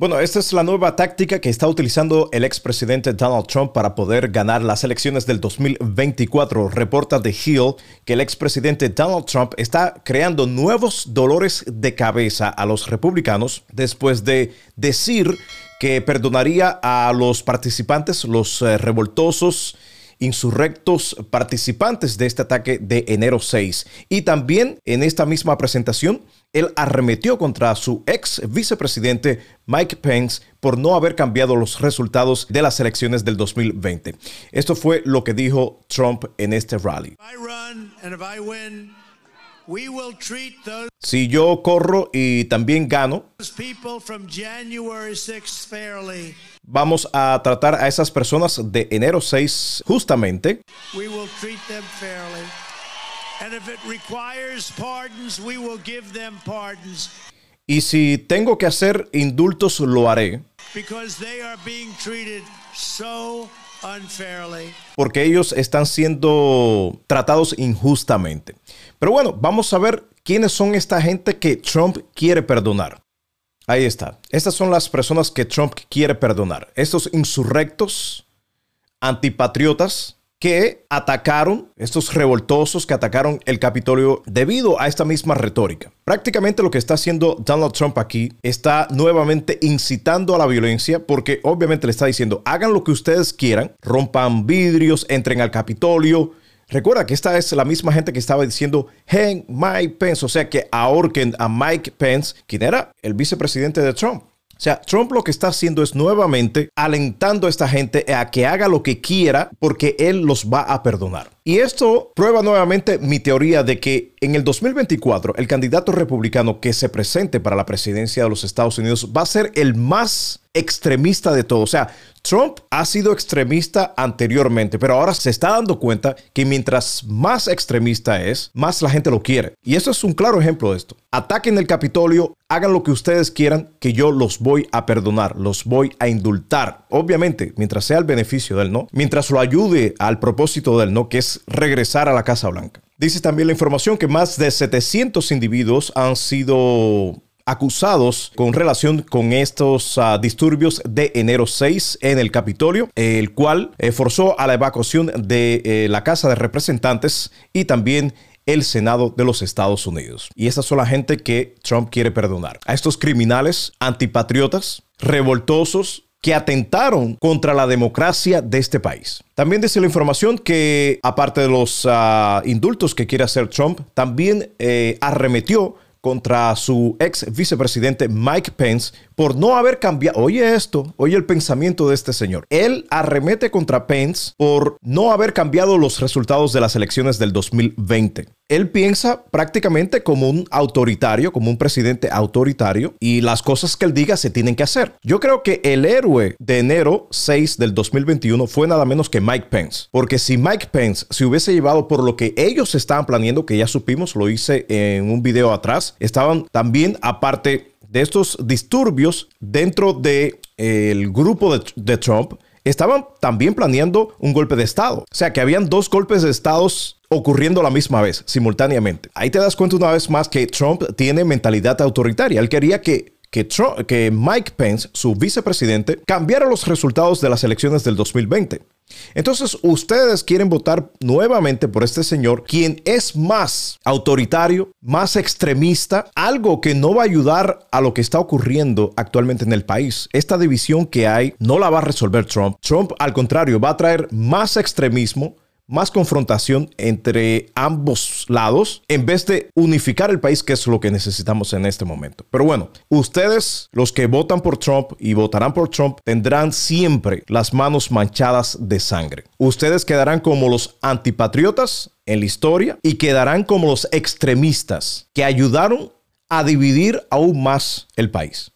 Bueno, esta es la nueva táctica que está utilizando el expresidente Donald Trump para poder ganar las elecciones del 2024. Reporta The Hill que el expresidente Donald Trump está creando nuevos dolores de cabeza a los republicanos después de decir que perdonaría a los participantes, los eh, revoltosos, insurrectos participantes de este ataque de enero 6. Y también en esta misma presentación, él arremetió contra su ex vicepresidente Mike Pence por no haber cambiado los resultados de las elecciones del 2020. Esto fue lo que dijo Trump en este rally. Si yo corro y también gano, vamos a tratar a esas personas de enero 6 justamente. Y si tengo que hacer indultos, lo haré. Porque ellos están siendo tratados injustamente. Pero bueno, vamos a ver quiénes son esta gente que Trump quiere perdonar. Ahí está. Estas son las personas que Trump quiere perdonar. Estos insurrectos, antipatriotas, que atacaron, estos revoltosos que atacaron el Capitolio debido a esta misma retórica. Prácticamente lo que está haciendo Donald Trump aquí está nuevamente incitando a la violencia porque obviamente le está diciendo, hagan lo que ustedes quieran, rompan vidrios, entren al Capitolio. Recuerda que esta es la misma gente que estaba diciendo, hey, Mike Pence, o sea que ahorquen a Mike Pence, quien era el vicepresidente de Trump. O sea, Trump lo que está haciendo es nuevamente alentando a esta gente a que haga lo que quiera porque él los va a perdonar. Y esto prueba nuevamente mi teoría de que en el 2024 el candidato republicano que se presente para la presidencia de los Estados Unidos va a ser el más extremista de todo. O sea, Trump ha sido extremista anteriormente, pero ahora se está dando cuenta que mientras más extremista es, más la gente lo quiere. Y eso es un claro ejemplo de esto. Ataquen el Capitolio, hagan lo que ustedes quieran, que yo los voy a perdonar, los voy a indultar. Obviamente, mientras sea el beneficio del no, mientras lo ayude al propósito del no, que es regresar a la Casa Blanca. Dice también la información que más de 700 individuos han sido acusados con relación con estos ah, disturbios de enero 6 en el Capitolio, el cual eh, forzó a la evacuación de eh, la Casa de Representantes y también el Senado de los Estados Unidos. Y esa son la gente que Trump quiere perdonar. A estos criminales antipatriotas, revoltosos, que atentaron contra la democracia de este país. También dice la información que, aparte de los ah, indultos que quiere hacer Trump, también eh, arremetió contra su ex vicepresidente Mike Pence por no haber cambiado. Oye esto, oye el pensamiento de este señor. Él arremete contra Pence por no haber cambiado los resultados de las elecciones del 2020. Él piensa prácticamente como un autoritario, como un presidente autoritario y las cosas que él diga se tienen que hacer. Yo creo que el héroe de enero 6 del 2021 fue nada menos que Mike Pence, porque si Mike Pence se hubiese llevado por lo que ellos estaban planeando, que ya supimos, lo hice en un video atrás, estaban también aparte de estos disturbios dentro del el grupo de, de Trump, estaban también planeando un golpe de Estado. O sea, que habían dos golpes de Estado ocurriendo a la misma vez, simultáneamente. Ahí te das cuenta una vez más que Trump tiene mentalidad autoritaria. Él quería que que, que, Mike Pence, su vicepresidente, cambiara los resultados de las elecciones del 2020. Entonces, ustedes quieren votar nuevamente por este señor, quien es más autoritario, más extremista, algo que no va a ayudar a lo que está ocurriendo actualmente en el país. Esta división que hay no la va a resolver Trump. Trump, al contrario, va a traer más extremismo más confrontación entre ambos lados en vez de unificar el país, que es lo que necesitamos en este momento. Pero bueno, ustedes, los que votan por Trump y votarán por Trump, tendrán siempre las manos manchadas de sangre. Ustedes quedarán como los antipatriotas en la historia y quedarán como los extremistas que ayudaron a dividir aún más el país.